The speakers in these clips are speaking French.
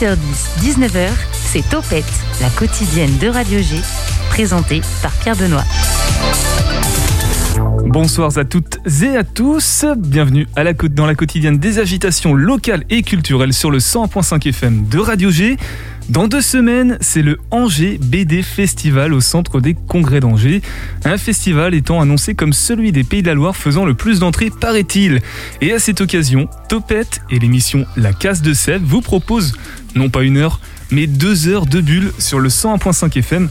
18h10, 19h, c'est Topette, la quotidienne de Radio G, présentée par Pierre Benoît. Bonsoir à toutes et à tous, bienvenue à la, dans la quotidienne des agitations locales et culturelles sur le 100.5 FM de Radio G. Dans deux semaines, c'est le Angers BD Festival au centre des congrès d'Angers. Un festival étant annoncé comme celui des Pays de la Loire faisant le plus d'entrées, paraît-il. Et à cette occasion, Topette et l'émission La Casse de Sèvres vous proposent, non pas une heure, mais deux heures de bulle sur le 101.5 FM.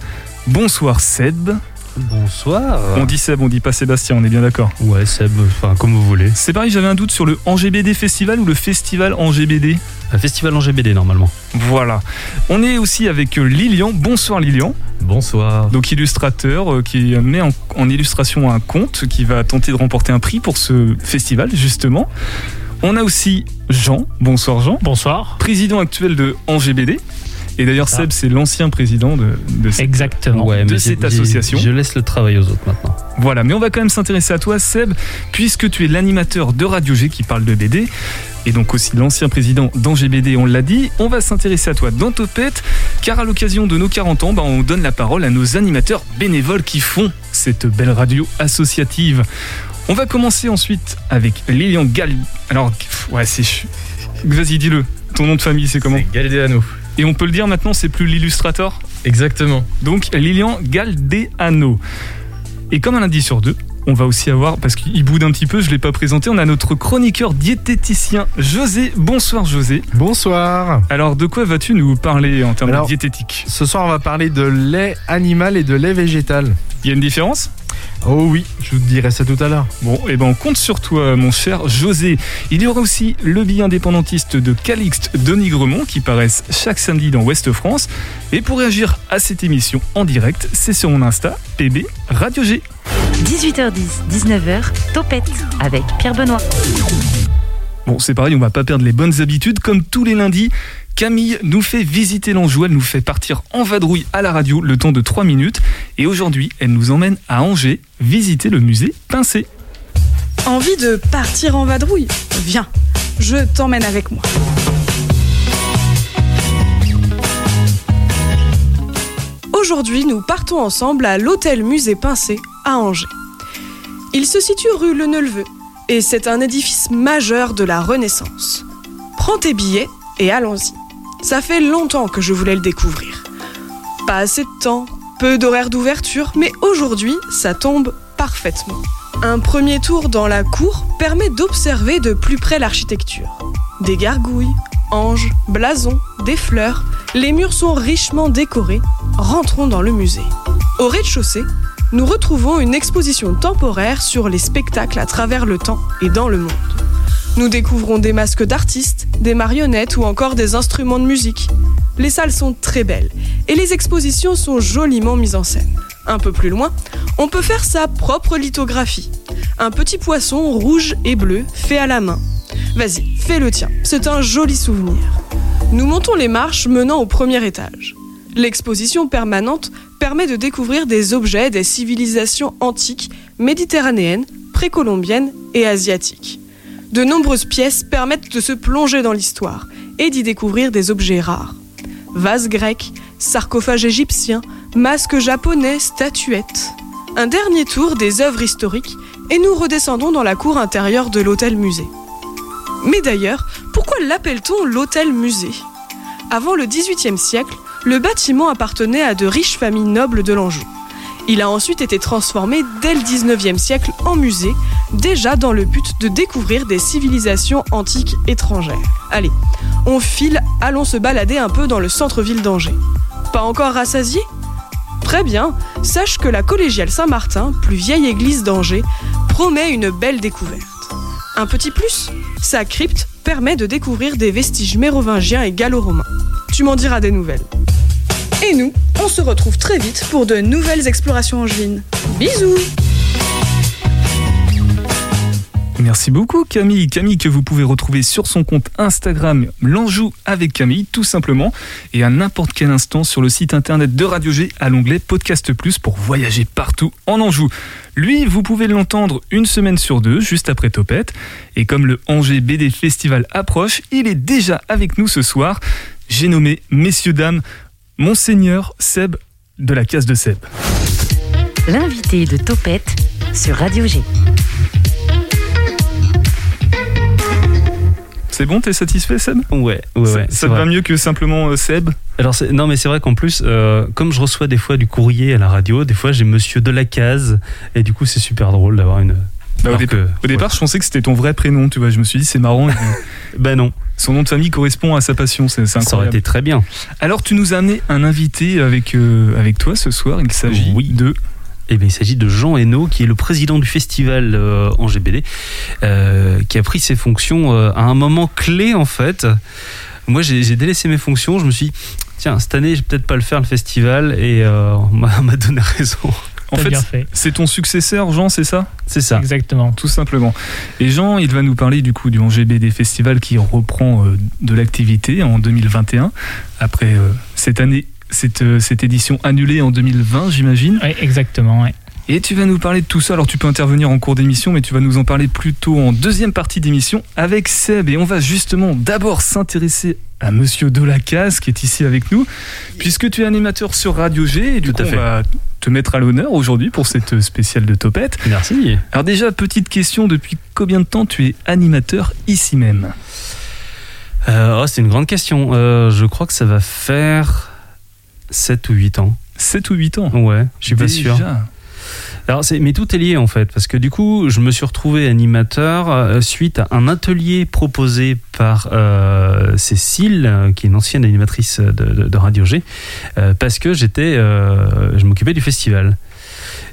Bonsoir Seb. Bonsoir. On dit Seb, on dit pas Sébastien, on est bien d'accord Ouais, Seb, enfin comme vous voulez. C'est pareil, j'avais un doute sur le Angers BD Festival ou le Festival Angers BD Un festival Angers BD normalement. Voilà. On est aussi avec Lilian. Bonsoir Lilian. Bonsoir. Donc illustrateur euh, qui met en, en illustration un conte qui va tenter de remporter un prix pour ce festival justement. On a aussi Jean. Bonsoir Jean. Bonsoir. Président actuel de Angers BD. Et d'ailleurs, Seb, c'est l'ancien président de, de cette, Exactement. Ouais, de mais cette association. Je laisse le travail aux autres maintenant. Voilà, mais on va quand même s'intéresser à toi, Seb, puisque tu es l'animateur de Radio G qui parle de BD, et donc aussi l'ancien président d'Angers BD, on l'a dit. On va s'intéresser à toi dans Topette, car à l'occasion de nos 40 ans, bah, on donne la parole à nos animateurs bénévoles qui font cette belle radio associative. On va commencer ensuite avec Lilian Gal. Alors, ouais, c'est. Vas-y, dis-le. Ton nom de famille, c'est comment? Galdeano. Et on peut le dire maintenant, c'est plus l'illustrateur Exactement. donc Lilian Galdeano. Et comme un lundi sur deux, on va aussi avoir, parce qu'il boude un petit peu, je ne l'ai pas présenté, on a notre chroniqueur diététicien José. Bonsoir José. Bonsoir. Alors de quoi vas-tu nous parler en termes Alors- de diététique? Ce soir, on va parler de lait animal et de lait végétal. Il y a une différence? Oh oui, je vous dirai ça tout à l'heure. Bon, et ben on compte sur toi mon cher José. Il y aura aussi le billet indépendantiste de Calixte Denis Gremont qui paraissent chaque samedi dans Ouest France. Et pour réagir à cette émission en direct, c'est sur mon Insta, PB Radio G. 18h10, 19h, Topette avec Pierre Benoît. Bon, c'est pareil, on va pas perdre les bonnes habitudes. Comme tous les lundis, Camille nous fait visiter l'Anjou. Elle nous fait partir en vadrouille à la radio le temps de 3 minutes. Et aujourd'hui, elle nous emmène à Angers visiter le musée Pincé. Envie de partir en vadrouille Viens, je t'emmène avec moi. Aujourd'hui, nous partons ensemble à l'hôtel Musée Pincé à Angers. Il se situe rue Le Neuleveux et c'est un édifice majeur de la Renaissance. Prends tes billets et allons-y. Ça fait longtemps que je voulais le découvrir. Pas assez de temps, peu d'horaires d'ouverture, mais aujourd'hui, ça tombe parfaitement. Un premier tour dans la cour permet d'observer de plus près l'architecture. Des gargouilles, anges, blasons, des fleurs, les murs sont richement décorés. Rentrons dans le musée. Au rez-de-chaussée, nous retrouvons une exposition temporaire sur les spectacles à travers le temps et dans le monde. Nous découvrons des masques d'artistes, des marionnettes ou encore des instruments de musique. Les salles sont très belles et les expositions sont joliment mises en scène. Un peu plus loin, on peut faire sa propre lithographie. Un petit poisson rouge et bleu fait à la main. Vas-y, fais le tien, c'est un joli souvenir. Nous montons les marches menant au premier étage. L'exposition permanente permet de découvrir des objets des civilisations antiques, méditerranéennes, précolombiennes et asiatiques. De nombreuses pièces permettent de se plonger dans l'histoire et d'y découvrir des objets rares. Vases grecs, sarcophages égyptiens, masques japonais, statuettes. Un dernier tour des œuvres historiques et nous redescendons dans la cour intérieure de l'hôtel-musée. Mais d'ailleurs, pourquoi l'appelle-t-on l'hôtel-musée? Avant le XVIIIe siècle, le bâtiment appartenait à de riches familles nobles de l'Anjou. Il a ensuite été transformé dès le XIXe siècle en musée, déjà dans le but de découvrir des civilisations antiques étrangères. Allez, on file, allons se balader un peu dans le centre-ville d'Angers. Pas encore rassasié Très bien, sache que la collégiale Saint-Martin, plus vieille église d'Angers, promet une belle découverte. Un petit plus Sa crypte permet de découvrir des vestiges mérovingiens et gallo-romains. Tu m'en diras des nouvelles. Et nous, on se retrouve très vite pour de nouvelles explorations angevines. Bisous Merci beaucoup Camille. Camille que vous pouvez retrouver sur son compte Instagram L'Anjou avec Camille tout simplement et à n'importe quel instant sur le site internet de Radio G à l'onglet Podcast Plus pour voyager partout en Anjou. Lui, vous pouvez l'entendre une semaine sur deux juste après Topette et comme le Angers BD Festival approche, il est déjà avec nous ce soir. J'ai nommé, messieurs, dames, Monseigneur Seb de la case de Seb. L'invité de Topette sur Radio G. C'est bon, t'es satisfait Seb? Ouais, ouais, Ça- ouais. Ça c'est te vrai. va mieux que simplement euh, Seb? Alors, c'est- non, mais c'est vrai qu'en plus, euh, comme je reçois des fois du courrier à la radio, des fois j'ai monsieur de la case, et du coup, c'est super drôle d'avoir une. Bah, au, alors dé- que- au départ, je pensais que c'était ton vrai prénom, tu vois. Je me suis dit, c'est marrant. et Bah non, Son nom de famille correspond à sa passion, c'est c'est ça aurait incroyable. été très bien. Alors, tu nous as amené un invité avec, euh, avec toi ce soir. Il s'agit Oui. de. Eh bien, il s'agit de Jean Hainaut, qui est le président du festival euh, en GBD, euh, qui a pris ses fonctions euh, à un moment clé, en fait. Moi, j'ai délaissé mes fonctions. Je me suis dit, tiens, cette année, je vais peut-être pas le faire, le festival, et on m'a donné raison. En fait, bien fait. c'est ton successeur, Jean, c'est ça? C'est ça. Exactement. Tout simplement. Et Jean, il va nous parler du coup du GBD Festival qui reprend euh, de l'activité en 2021, après euh, cette année, cette, euh, cette édition annulée en 2020, j'imagine. Oui, exactement. ouais. Et tu vas nous parler de tout ça. Alors tu peux intervenir en cours d'émission, mais tu vas nous en parler plutôt en deuxième partie d'émission avec Seb. Et on va justement d'abord s'intéresser à Monsieur Delacaze qui est ici avec nous, puisque tu es animateur sur Radio G. Et du Tout coup, à on fait. va te mettre à l'honneur aujourd'hui pour cette spéciale de Topette. Merci. Alors déjà, petite question, depuis combien de temps tu es animateur ici même? Euh, oh, c'est une grande question. Euh, je crois que ça va faire 7 ou 8 ans. 7 ou 8 ans? Ouais, je suis pas sûr. Mais tout est lié en fait, parce que du coup, je me suis retrouvé animateur euh, suite à un atelier proposé par euh, Cécile, qui est une ancienne animatrice de, Radio G, euh, parce que j'étais, je m'occupais du festival.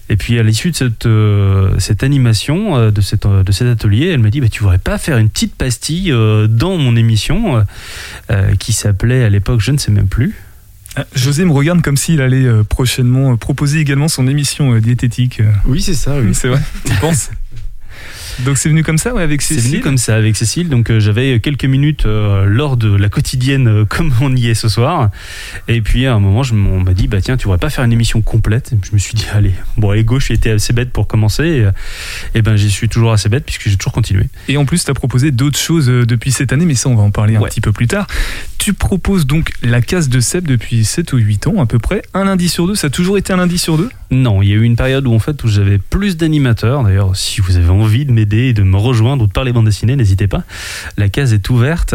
Et puis à l'issue de cette, animation, de, cet atelier, elle m'a dit bah, Tu voudrais pas faire une petite pastille dans mon émission, qui s'appelait à l'époque, je ne sais même plus, José me regarde comme s'il allait euh, prochainement euh, proposer également son émission euh, diététique. euh. Oui, c'est ça, oui. C'est vrai, tu penses Donc c'est venu comme ça, ouais, avec C'est Cécile venu comme ça avec Cécile. Donc euh, j'avais quelques minutes euh, lors de la quotidienne euh, comme on y est ce soir. Et puis à un moment, je on m'a dit bah tiens, tu voudrais pas faire une émission complète Je me suis dit allez, bon allez gauche, été assez bête pour commencer. Et, euh, et ben j'y suis toujours assez bête puisque j'ai toujours continué. Et en plus, tu as proposé d'autres choses euh, depuis cette année, mais ça, on va en parler un petit peu plus tard. Tu proposes donc la case de Seb depuis 7 ou 8 ans à peu près, un lundi sur deux. Ça a toujours été un lundi sur deux? Non, il y a eu une période où en fait où j'avais plus d'animateurs. D'ailleurs, si vous avez envie de m'aider et de me rejoindre ou de parler bande dessinée, n'hésitez pas. La case est ouverte.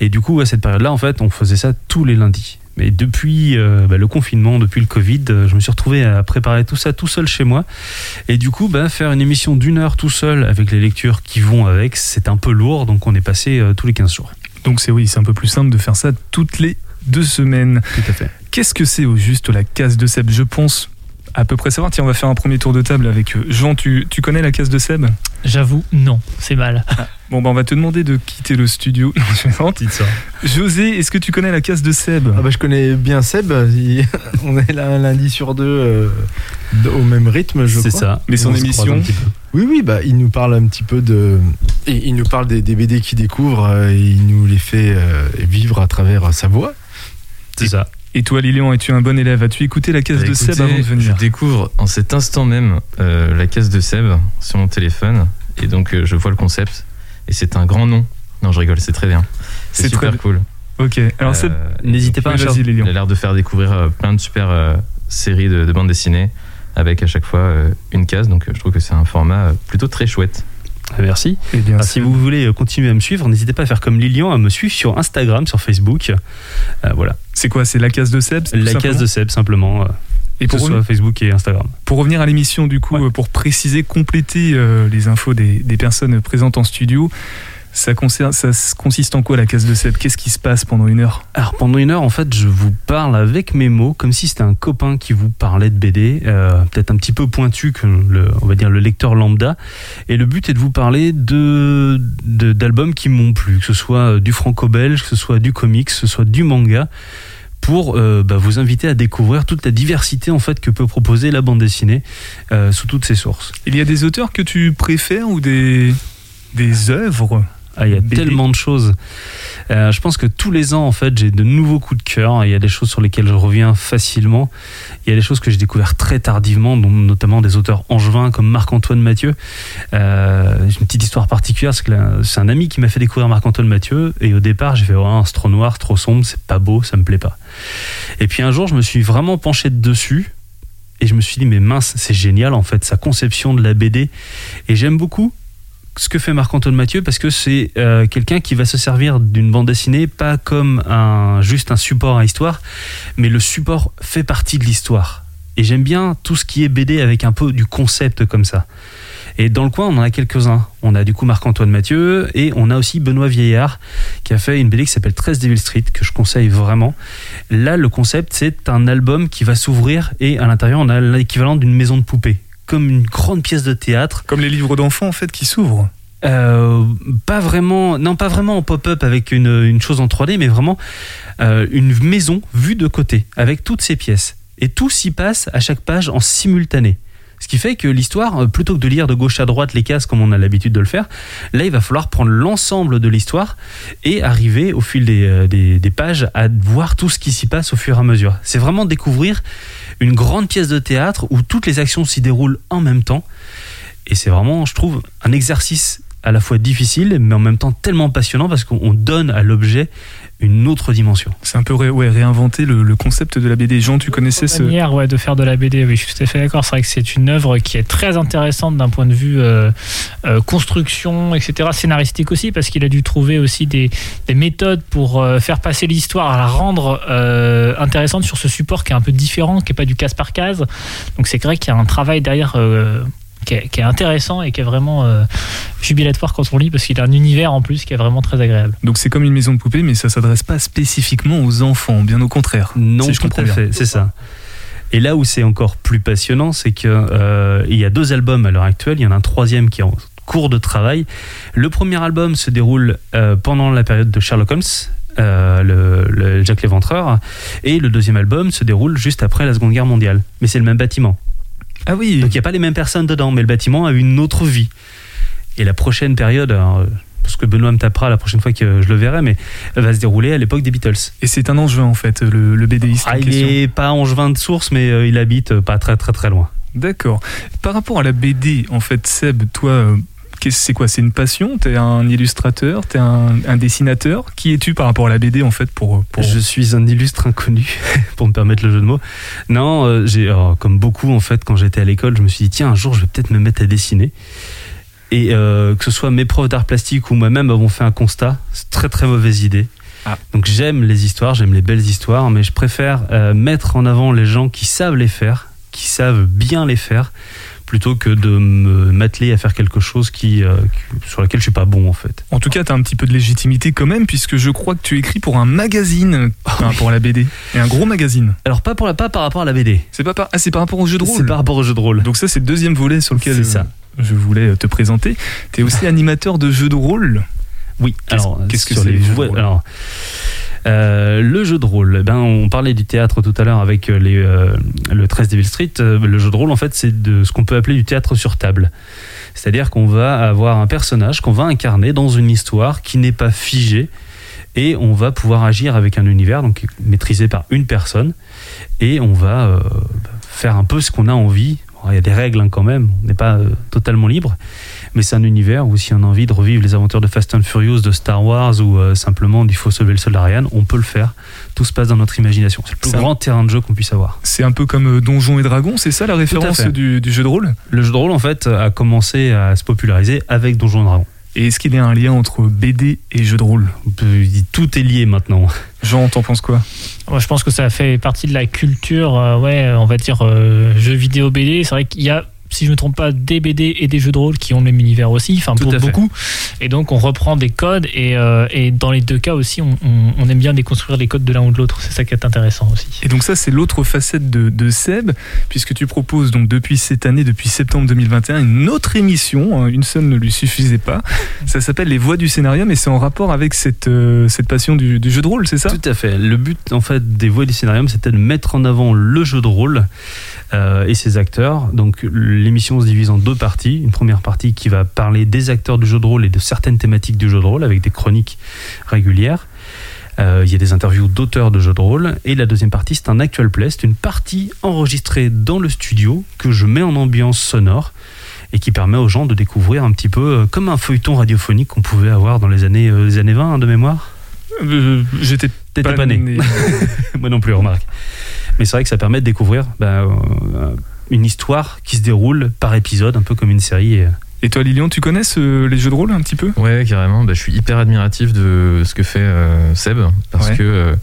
Et du coup, à cette période-là, en fait, on faisait ça tous les lundis. Mais depuis euh, bah, le confinement, depuis le Covid, euh, je me suis retrouvé à préparer tout ça tout seul chez moi. Et du coup, bah, faire une émission d'une heure tout seul avec les lectures qui vont avec, c'est un peu lourd. Donc on est passé euh, tous les 15 jours. Donc c'est oui, c'est un peu plus simple de faire ça toutes les deux semaines. Tout à fait. Qu'est-ce que c'est au juste la case de Seb Je pense à peu près savoir. Tiens, on va faire un premier tour de table avec euh, Jean. Tu, tu connais la case de Seb? J'avoue, non, c'est mal. Bon, bah, on va te demander de quitter le studio. Non, je plaisante. José, est-ce que tu connais la case de Seb? Ah bah, je connais bien Seb. il- On est là un lundi sur deux euh, au même rythme, je C'est crois. ça. Mais son On émission. Oui, oui, bah, il nous parle un petit peu de. et Il nous parle des, des BD qu'il découvre euh, et il nous les fait euh, vivre à travers sa voix. C'est ça. Et toi, Lilian, es-tu un bon élève? As-tu écouté la case Bah, de Seb écoutez, avant de venir? Je découvre en cet instant même euh, la case de Seb sur mon téléphone et donc euh, je vois le concept et c'est un grand nom. Non, je rigole, c'est très bien. C'est super très- cool. Ok. Alors, Seb, Euh, N'hésitez pas à Lilian. il a l'air de faire découvrir euh, plein de super euh, séries de, de bandes dessinées avec à chaque fois euh, une case. Donc euh, je trouve que c'est un format euh, plutôt très chouette. Merci. Eh bien, Ah, si vous voulez euh, continuer à me suivre, n'hésitez pas à faire comme Lilian, à me suivre sur Instagram, sur Facebook. Euh, voilà, c'est quoi C'est la case de Seb la case de Seb simplement, euh, Et que pour, ce revenir- soit Facebook et Instagram. pour revenir à l'émission, du coup, Ouais. pour préciser, compléter euh, les infos des, des personnes présentes en studio, ça, concerne, ça s- consiste en quoi la case de Seb Qu'est-ce qui se passe pendant une heure? Alors pendant une heure, en fait, je vous parle avec mes mots, comme si c'était un copain qui vous parlait de BD, euh, peut-être un petit peu pointu que le, on va dire le lecteur lambda. Et le but est de vous parler de d'albums qui m'ont plu, que ce soit euh, du franco-belge, que ce soit du comics, que ce soit du manga, pour euh, bah, vous inviter à découvrir toute la diversité en fait que peut proposer la bande dessinée euh, sous toutes ses sources. Il y a des auteurs que tu préfères ou des, des œuvres? Ah, il y a BD. tellement de choses. Euh, je pense que tous les ans, en fait, j'ai de nouveaux coups de cœur. Il y a des choses sur lesquelles je reviens facilement. Il y a des choses que j'ai découvert très tardivement, dont notamment des auteurs angevins comme Marc-Antoine Mathieu. Euh, j'ai une petite histoire particulière, c'est que c'est un ami qui m'a fait découvrir Marc-Antoine Mathieu. Et au départ, j'ai fait oh, c'est trop noir, trop sombre, c'est pas beau, ça me plaît pas. Et puis un jour, je me suis vraiment penché dessus. Et je me suis dit, mais mince, c'est génial en fait, sa conception de la BD. Et j'aime beaucoup ce que fait Marc-Antoine Mathieu parce que c'est euh, quelqu'un qui va se servir d'une bande dessinée pas comme un, juste un support à histoire, mais le support fait partie de l'histoire. Et j'aime bien tout ce qui est BD avec un peu du concept comme ça. Et dans le coin, on en a quelques-uns. On a du coup Marc-Antoine Mathieu et on a aussi Benoît Vieillard qui a fait une BD qui s'appelle 13 Devil Street que je conseille vraiment. Là, le concept, c'est un album qui va s'ouvrir et à l'intérieur, on a l'équivalent d'une maison de poupée comme une grande pièce de théâtre. Comme les livres d'enfants en fait qui s'ouvrent. Euh, pas vraiment, non pas vraiment en pop-up avec une, une, chose en 3D, mais vraiment euh, une maison vue de côté avec toutes ces pièces. Et tout s'y passe à chaque page en simultané. Ce qui fait que l'histoire, euh, plutôt que de lire de gauche à droite les cases comme on a l'habitude de le faire, là il va falloir prendre l'ensemble de l'histoire et arriver au fil des, des, pages à voir tout ce qui s'y passe au fur et à mesure. C'est vraiment découvrir une grande pièce de théâtre où toutes les actions s'y déroulent en même temps. Et c'est vraiment, je trouve, un exercice à la fois difficile, mais en même temps tellement passionnant parce qu'on donne à l'objet une autre dimension. C'est un peu ré, ouais, réinventer le, le, concept de la BD. Jean, tu connaissais ce... manière ouais, de faire de la BD, oui, je suis tout à fait d'accord. C'est vrai que c'est une œuvre qui est très intéressante d'un point de vue euh, euh, construction, etc., scénaristique aussi, parce qu'il a dû trouver aussi des, des méthodes pour euh, faire passer l'histoire, à la rendre euh, intéressante sur ce support qui est un peu différent, qui n'est pas du case par case. Donc c'est vrai qu'il y a un travail derrière euh, qui est, qui est, intéressant et qui est vraiment euh, jubilatoire quand on lit parce qu'il a un univers en plus qui est vraiment très agréable. Donc c'est comme une maison de poupée, mais ça s'adresse pas spécifiquement aux enfants, bien au contraire. Non, si je tout à fait, c'est ça. Et là où c'est encore plus passionnant, c'est qu'il euh, y a deux albums à l'heure actuelle. Il y en a un troisième qui est en cours de travail. Le premier album se déroule euh, pendant la période de Sherlock Holmes, euh, le, le, Jack l'Éventreur, et le deuxième album se déroule juste après la Seconde Guerre mondiale. Mais c'est le même bâtiment. Ah oui. Donc il n'y a pas les mêmes personnes dedans, mais le bâtiment a une autre vie. Et la prochaine période, alors, parce que Benoît me tapera la prochaine fois que je le verrai, mais va se dérouler à l'époque des Beatles. Et c'est un angevin en fait, le, le BDiste. Ah, il n'est pas angevin de source, mais euh, il habite pas très très très loin. D'accord. Par rapport à la BD, en fait, Seb, toi, euh, c'est quoi? C'est une passion? T'es un illustrateur? T'es un, un, dessinateur? Qui es-tu par rapport à la BD en fait pour, pour... Je suis un illustre inconnu, pour me permettre le jeu de mots. Non, euh, j'ai comme beaucoup en fait, quand j'étais à l'école, je me suis dit tiens un jour je vais peut-être me mettre à dessiner. Et euh, que ce soit mes profs d'art plastique ou moi-même avons fait un constat, c'est très très mauvaise idée. Ah. Donc j'aime les histoires, j'aime les belles histoires, mais je préfère euh, mettre en avant les gens qui savent les faire, qui savent bien les faire plutôt que de me m'atteler à faire quelque chose qui, euh, qui, sur lequel je suis pas bon en fait. En tout cas, tu as un petit peu de légitimité quand même puisque je crois que tu écris pour un magazine Ah par rapport à la BD et un gros magazine. Alors pas pour la pas par rapport à la BD. C'est pas par ah, c'est par rapport au jeu de rôle. C'est par rapport au jeu de rôle. Donc ça c'est le deuxième volet sur lequel ça. je voulais te présenter. Tu es aussi animateur de jeux de rôle? Oui. Qu'est-ce, alors qu'est-ce que sur c'est les les jeux de rôle? alors euh, le jeu de rôle, eh ben, on parlait du théâtre tout à l'heure avec les, euh, le 13 Devil Street. Euh, le jeu de rôle, en fait, c'est de ce qu'on peut appeler du théâtre sur table. C'est-à-dire qu'on va avoir un personnage qu'on va incarner dans une histoire qui n'est pas figée et on va pouvoir agir avec un univers donc maîtrisé par une personne et on va euh, faire un peu ce qu'on a envie. Il y a des règles hein, quand même, on n'est pas euh, totalement libre, mais c'est un univers où si on a envie de revivre les aventures de Fast and Furious, de Star Wars ou euh, simplement d'Il faut sauver le soldat Ryan, on peut le faire. Tout se passe dans notre imagination. C'est le plus un- grand terrain de jeu qu'on puisse avoir. C'est un peu comme euh, Donjons et Dragons, c'est ça la référence du, du jeu de rôle? Le jeu de rôle, en fait, a commencé à se populariser avec Donjons et Dragons. Et est-ce qu'il y a un lien entre BD et jeu de rôle? Tout est lié maintenant. Jean, t'en penses quoi? Moi, je pense que ça fait partie de la culture, euh, ouais, on va dire euh, jeux vidéo BD. C'est vrai qu'il y a, si je ne me trompe pas, des BD et des jeux de rôle qui ont le même univers aussi, enfin pour fait. beaucoup. Et donc on reprend des codes et, euh, et dans les deux cas aussi, on, on- on aime bien déconstruire les codes de l'un ou de l'autre. C'est ça qui est intéressant aussi. Et donc ça, c'est l'autre facette de, de Seb, puisque tu proposes donc depuis cette année, depuis septembre 2021, une autre émission. hein, Une seule ne lui suffisait pas. Ça s'appelle Les Voix du scénario, mais c'est en rapport avec cette, euh, cette passion du, du jeu de rôle, c'est ça? Tout à fait. Le but, en fait, des voix du scénarium, c'était de mettre en avant le jeu de rôle euh, et ses acteurs. Donc l'émission se divise en deux parties. Une première partie qui va parler des acteurs du jeu de rôle et de certaines thématiques du jeu de rôle avec des chroniques régulières. Euh, il y a des interviews d'auteurs de jeux de rôle. Et la deuxième partie, c'est un actual play. C'est une partie enregistrée dans le studio que je mets en ambiance sonore et qui permet aux gens de découvrir un petit peu euh, comme un feuilleton radiophonique qu'on pouvait avoir dans les années, euh, les années 20 hein, de mémoire. J'étais T'étais pas né. Moi non plus, remarque. Mais c'est vrai que ça permet de découvrir bah, une histoire qui se déroule par épisode, un peu comme une série. Et, toi, Lilian, tu connais ce- les jeux de rôle un petit peu? Ouais, carrément. Bah, je suis hyper admiratif de ce que fait euh, Seb parce Ouais. que euh,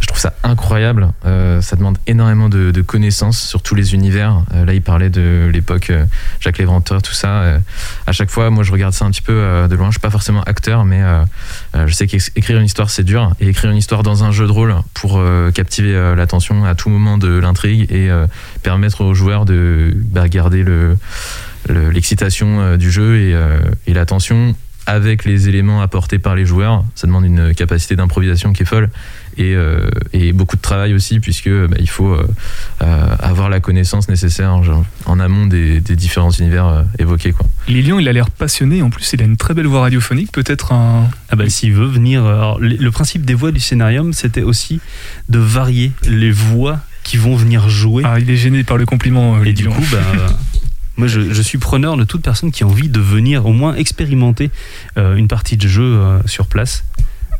je trouve ça incroyable. Euh, ça demande énormément de, de connaissances sur tous les univers. Euh, là, il parlait de l'époque euh, Jacques Léventreur, tout ça. Euh, à chaque fois, moi, je regarde ça un petit peu euh, de loin. Je suis pas forcément acteur, mais je sais qu'écrire une histoire, c'est dur. Et écrire une histoire dans un jeu de rôle pour euh, captiver l'attention à tout moment de l'intrigue et euh, permettre aux joueurs de bah, garder le- l'excitation euh, du jeu et, euh, et l'attention avec les éléments apportés par les joueurs. Ça demande une capacité d'improvisation qui est folle et, euh, et beaucoup de travail aussi puisque bah, il faut euh, euh, avoir la connaissance nécessaire genre, en amont des, des différents univers euh, évoqués. Quoi. Lilian, il a l'air passionné. En plus, il a une très belle voix radiophonique. Peut-être un. Ah bah s'il veut venir. alors, le principe des voix du scénarium, c'était aussi de varier les voix qui vont venir jouer. Ah, il est gêné par le compliment, euh, Et du coup, bah, moi je, je suis preneur de toute personne qui a envie de venir au moins expérimenter euh, une partie de jeu euh, sur place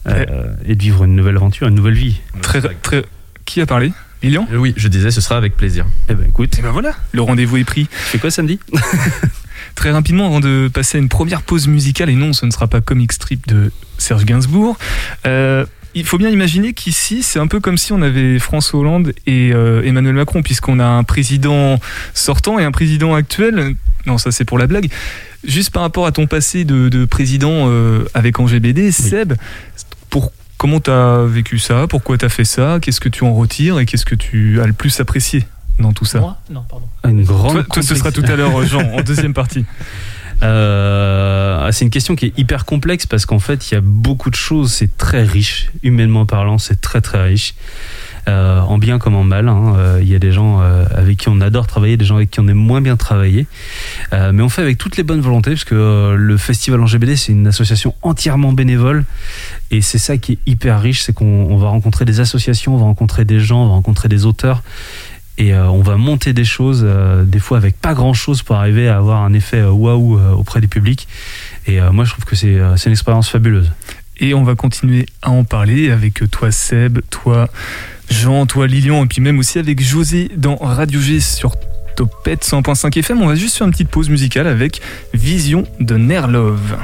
euh, et de vivre une nouvelle aventure, une nouvelle vie. Très, très. Qui a parlé? Lilian? Euh, oui, je disais, ce sera avec plaisir. Eh ben écoute, Et ben voilà, le rendez-vous est pris. tu fais quoi samedi? Très rapidement, avant de passer à une première pause musicale, et non, ce ne sera pas Comic Strip de Serge Gainsbourg. euh, il faut bien imaginer qu'ici, c'est un peu comme si on avait François Hollande et euh, Emmanuel Macron, puisqu'on a un président sortant et un président actuel. Non, ça c'est pour la blague. Juste par rapport à ton passé de, de président euh, avec Angers BD, Seb, pour, comment tu as vécu ça? Pourquoi tu as fait ça? Qu'est-ce que tu en retires Et qu'est-ce que tu as le plus apprécié dans tout ça? Moi? Non, pardon. Une grande. toi, toi, ce sera tout à l'heure, Jean, en deuxième partie. Euh, c'est une question qui est hyper complexe parce qu'en fait, il y a beaucoup de choses. C'est très riche, humainement parlant, c'est très très riche. Euh, en bien comme en mal. hein. Euh, Il y a des gens euh, avec qui on adore travailler, des gens avec qui on aime moins bien travailler. Euh, mais on fait avec toutes les bonnes volontés parce que euh, le Festival en GBD, c'est une association entièrement bénévole. Et c'est ça qui est hyper riche, c'est qu'on on va rencontrer des associations, on va rencontrer des gens, on va rencontrer des auteurs. Et euh, on va monter des choses, euh, des fois avec pas grand chose pour arriver à avoir un effet euh, waouh auprès du public. Et moi, je trouve que c'est c'est une expérience fabuleuse. Et on va continuer à en parler avec toi Seb, toi Jean, toi Lilian, et puis même aussi avec José dans Radio G sur Topette 100.5 FM. On va juste faire une petite pause musicale avec Vision de Nerlove.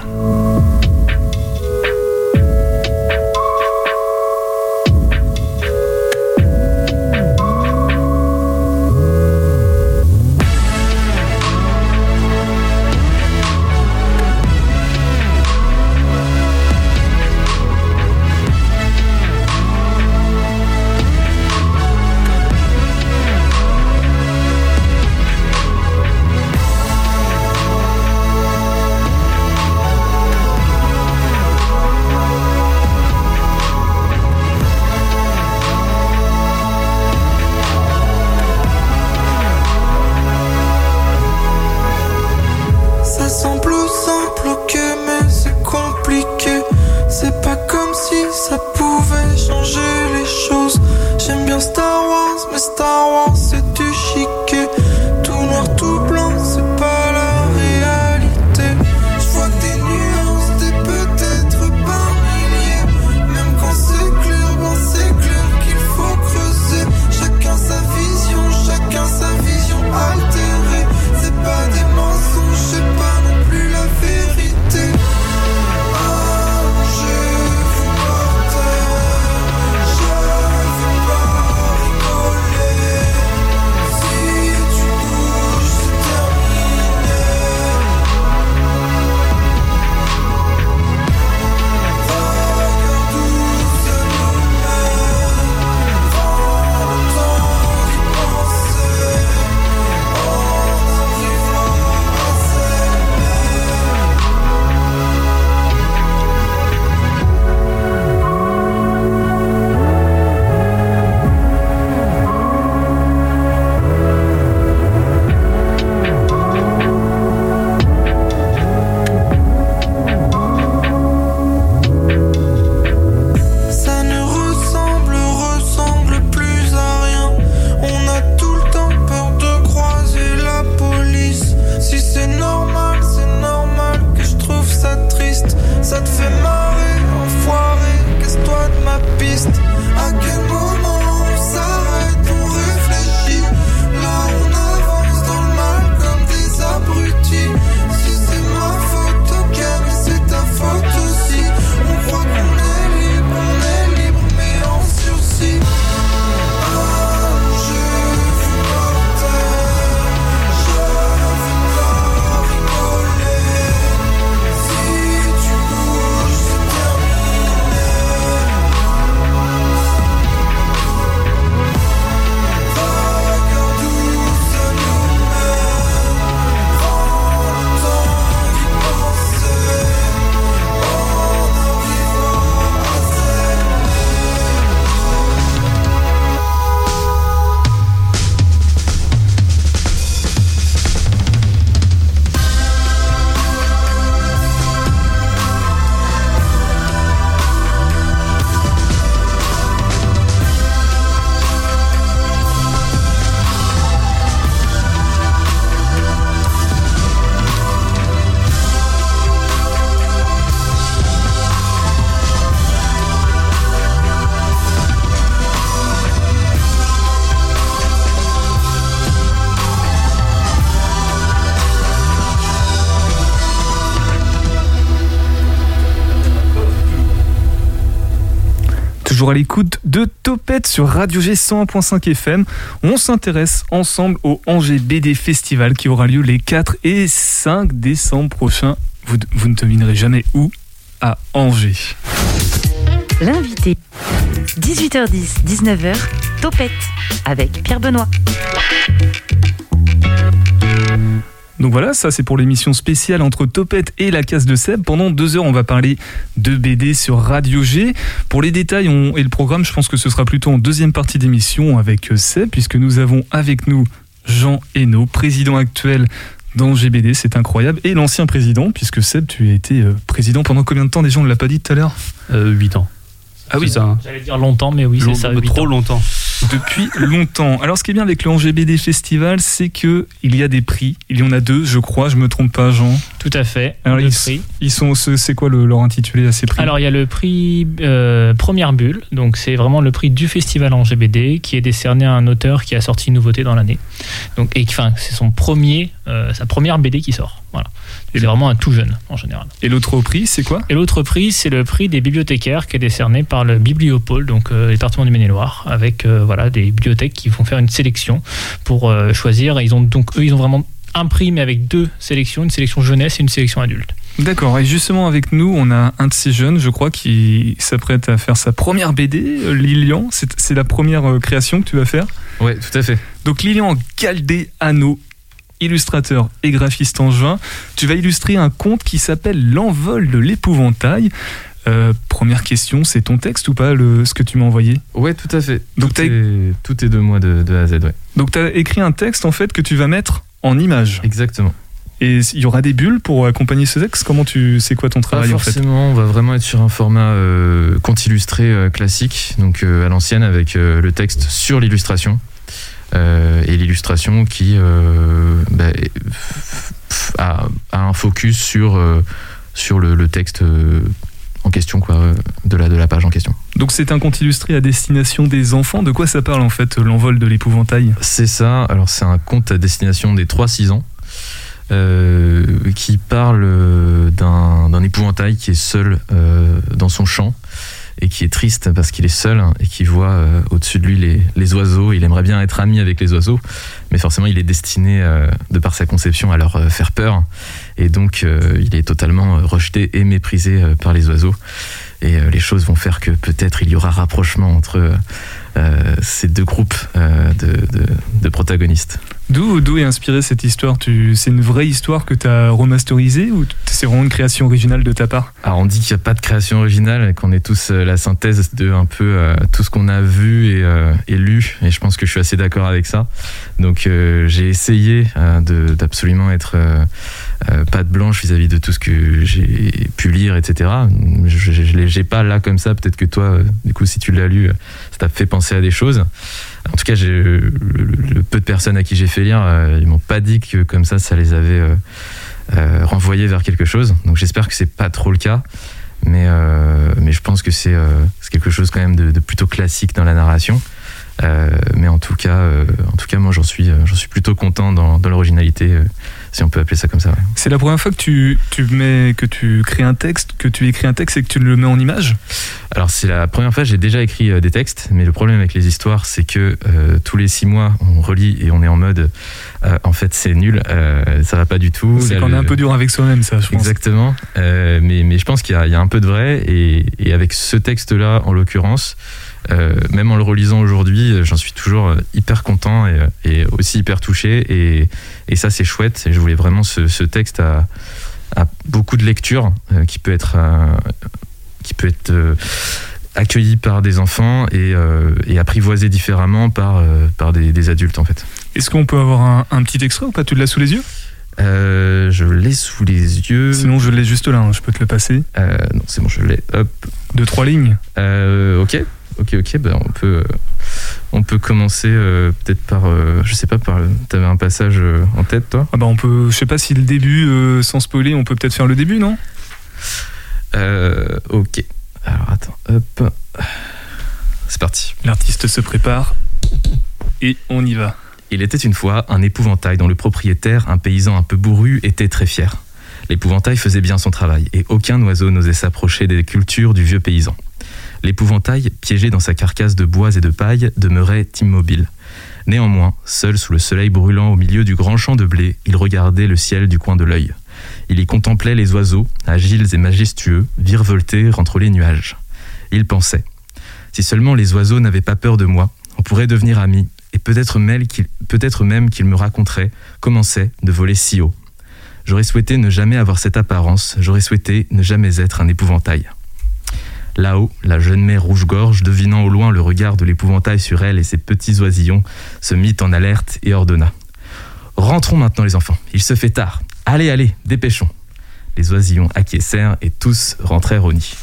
Topette sur Radio G 101.5 FM. On s'intéresse ensemble au Angers BD Festival qui aura lieu les 4 et 5 décembre prochains. Vous, ne devinerez jamais où À Angers. L'invité. 18h10, 19h, Topette avec Pierre Benoît. Donc voilà, ça c'est pour l'émission spéciale entre Topette et la case de Seb. Pendant deux heures, on va parler de BD sur Radio G. Pour les détails on- et le programme, je pense que ce sera plutôt en deuxième partie d'émission avec euh, Seb, puisque nous avons avec nous Jean Hainaut, président actuel d'Angers BD, c'est incroyable, et l'ancien président, puisque Seb, tu as été euh, président pendant combien de temps? Déjà, on ne l'a pas dit tout à l'heure? 8 ans. Ah oui, ça. hein. J'allais dire longtemps, mais oui, c'est ça. trop ans. longtemps. Depuis longtemps. Alors, ce qui est bien avec le Angers BD Festival, c'est que il y a des prix. Il y en a deux, je crois, je me trompe pas, Jean. Tout à fait. Alors, ils- prix. Ils sont, ce- c'est quoi le- leur intitulé à ces prix? Alors, il y a le prix euh, Première Bulle. Donc, c'est vraiment le prix du festival en GBD qui est décerné à un auteur qui a sorti une nouveauté dans l'année. Donc, et enfin, c'est son premier, euh, sa première BD qui sort. Voilà. C'est vraiment un tout jeune en général. Et l'autre prix, c'est quoi? Et l'autre prix, c'est le prix des bibliothécaires qui est décerné par le Bibliopôle, donc euh, département du Maine-et-Loire, avec euh, voilà des bibliothèques qui vont faire une sélection pour euh, choisir. Et ils ont donc eux, ils ont vraiment un prix, mais avec deux sélections, une sélection jeunesse et une sélection adulte. D'accord. Et justement, avec nous, on a un de ces jeunes, je crois, qui s'apprête à faire sa première BD, euh, Lilian. C'est la première euh, création que tu vas faire? Ouais, tout à fait. Donc, Lilian Galdéano, illustrateur et graphiste en juin. Tu vas illustrer un conte qui s'appelle L'envol de l'épouvantail. Euh, première question, c'est ton texte ou pas, le, ce que tu m'as envoyé? Ouais, tout à fait. Donc, tout, est, tout est de moi de, de A à Z, ouais. Donc, tu as écrit un texte, en fait, que tu vas mettre en image. Exactement. Et il y aura des bulles pour accompagner ce texte? Comment tu... C'est quoi ton Pas travail, en fait? forcément, on va vraiment être sur un format euh, conte illustré euh, classique, donc euh, à l'ancienne avec le texte sur l'illustration. Et l'illustration qui bah, a, a un focus sur, sur le, le texte en question, quoi, euh, de, la, de la page en question. Donc c'est un conte illustré à destination des enfants. De quoi ça parle en fait, l'envol de l'épouvantail? C'est ça, alors c'est un conte à destination des 3-6 ans. euh, qui parle euh, d'un d'un épouvantail qui est seul euh, dans son champ et qui est triste parce qu'il est seul et qui voit euh, au-dessus de lui les, les oiseaux. Il aimerait bien être ami avec les oiseaux, mais forcément il est destiné, euh, de par sa conception, à leur euh, faire peur. Et donc il est totalement rejeté et méprisé par les oiseaux. Et les choses vont faire que peut-être il y aura rapprochement entre ces deux groupes euh, de, de- de protagonistes. D'où d'où est inspirée cette histoire? Tu- C'est une vraie histoire que tu as remasterisée ou c'est vraiment une création originale de ta part? Alors on dit qu'il n'y a pas de création originale, et qu'on est tous euh, la synthèse de un peu euh, tout ce qu'on a vu et, euh, et lu, et je pense que je suis assez d'accord avec ça. Donc euh, j'ai essayé euh, de- d'absolument être euh, euh, patte blanche vis-à-vis de tout ce que j'ai pu lire, etc. Je, je l'ai- pas là comme ça, peut-être que toi, euh, du coup, si tu l'as lu, euh, ça t'a fait penser à des choses. En tout cas, j'ai- le, peu de personnes à qui j'ai fait lire, euh, ils m'ont pas dit que comme ça, ça les avait euh, euh, renvoyés vers quelque chose. Donc j'espère que c'est pas trop le cas. Mais, euh, mais je pense que c'est euh, quelque chose quand même de, plutôt classique dans la narration. Euh, mais en tout cas, euh, en tout cas, moi j'en suis, euh, suis plutôt content dans, l'originalité, euh, si on peut appeler ça comme ça. ouais. C'est la première fois que tu, tu mets, que tu crées un texte, que tu écris un texte et que tu le mets en image? Alors c'est la première fois, j'ai déjà écrit euh, des textes, mais le problème avec les histoires, c'est que euh, tous les six mois, on relit et on est en mode, euh, en fait c'est nul, ça va pas du tout. C'est qu'on est un peu dur avec soi-même, ça, je pense. Exactement. Mais, mais je pense qu'il y, a- il y a un peu de vrai. Et, et avec ce texte-là, en l'occurrence, euh, même en le relisant aujourd'hui, euh, j'en suis toujours euh, hyper content et, et aussi hyper touché. Et, et ça, c'est chouette. Et je voulais vraiment ce, ce texte à, à beaucoup de lectures euh, qui peut être, euh, qui peut être accueilli par des enfants et, et apprivoisé différemment par, par des, des adultes, en fait. Est-ce qu'on peut avoir un, un petit extrait ou pas? Tu l'as sous les yeux? Je l'ai sous les yeux. Sinon, je l'ai juste là, hein, je peux te le passer. Non, c'est bon, je l'ai. Hop. Deux, trois lignes. Ok, ok, ok. Ben on peut, euh, on peut commencer euh, peut-être par, euh, je sais pas, par. T'avais un passage euh, en tête, toi? Ah bah on peut, je sais pas si le début, sans spoiler, on peut peut-être faire le début, non? Euh, Ok. Alors attends, hop. C'est parti. L'artiste se prépare et on y va. Il était une fois un épouvantail dont le propriétaire, un paysan un peu bourru, était très fier. L'épouvantail faisait bien son travail et aucun oiseau n'osait s'approcher des cultures du vieux paysan. L'épouvantail, piégé dans sa carcasse de bois et de paille, demeurait immobile. Néanmoins, seul sous le soleil brûlant au milieu du grand champ de blé, il regardait le ciel du coin de l'œil. Il y contemplait les oiseaux, agiles et majestueux, virevolter entre les nuages. Il pensait Si seulement les oiseaux n'avaient pas peur de moi, on pourrait devenir amis, et peut-être même qu'il peut même qu'il me raconterait comment c'est de voler si haut. J'aurais souhaité ne jamais avoir cette apparence, j'aurais souhaité ne jamais être un épouvantail. Là-haut, la jeune mère rouge-gorge, devinant au loin le regard de l'épouvantail sur elle et ses petits oisillons, se mit en alerte et ordonna. Rentrons maintenant les enfants, il se fait tard. Allez, allez, dépêchons. Les oisillons acquiescèrent et tous rentrèrent au nid.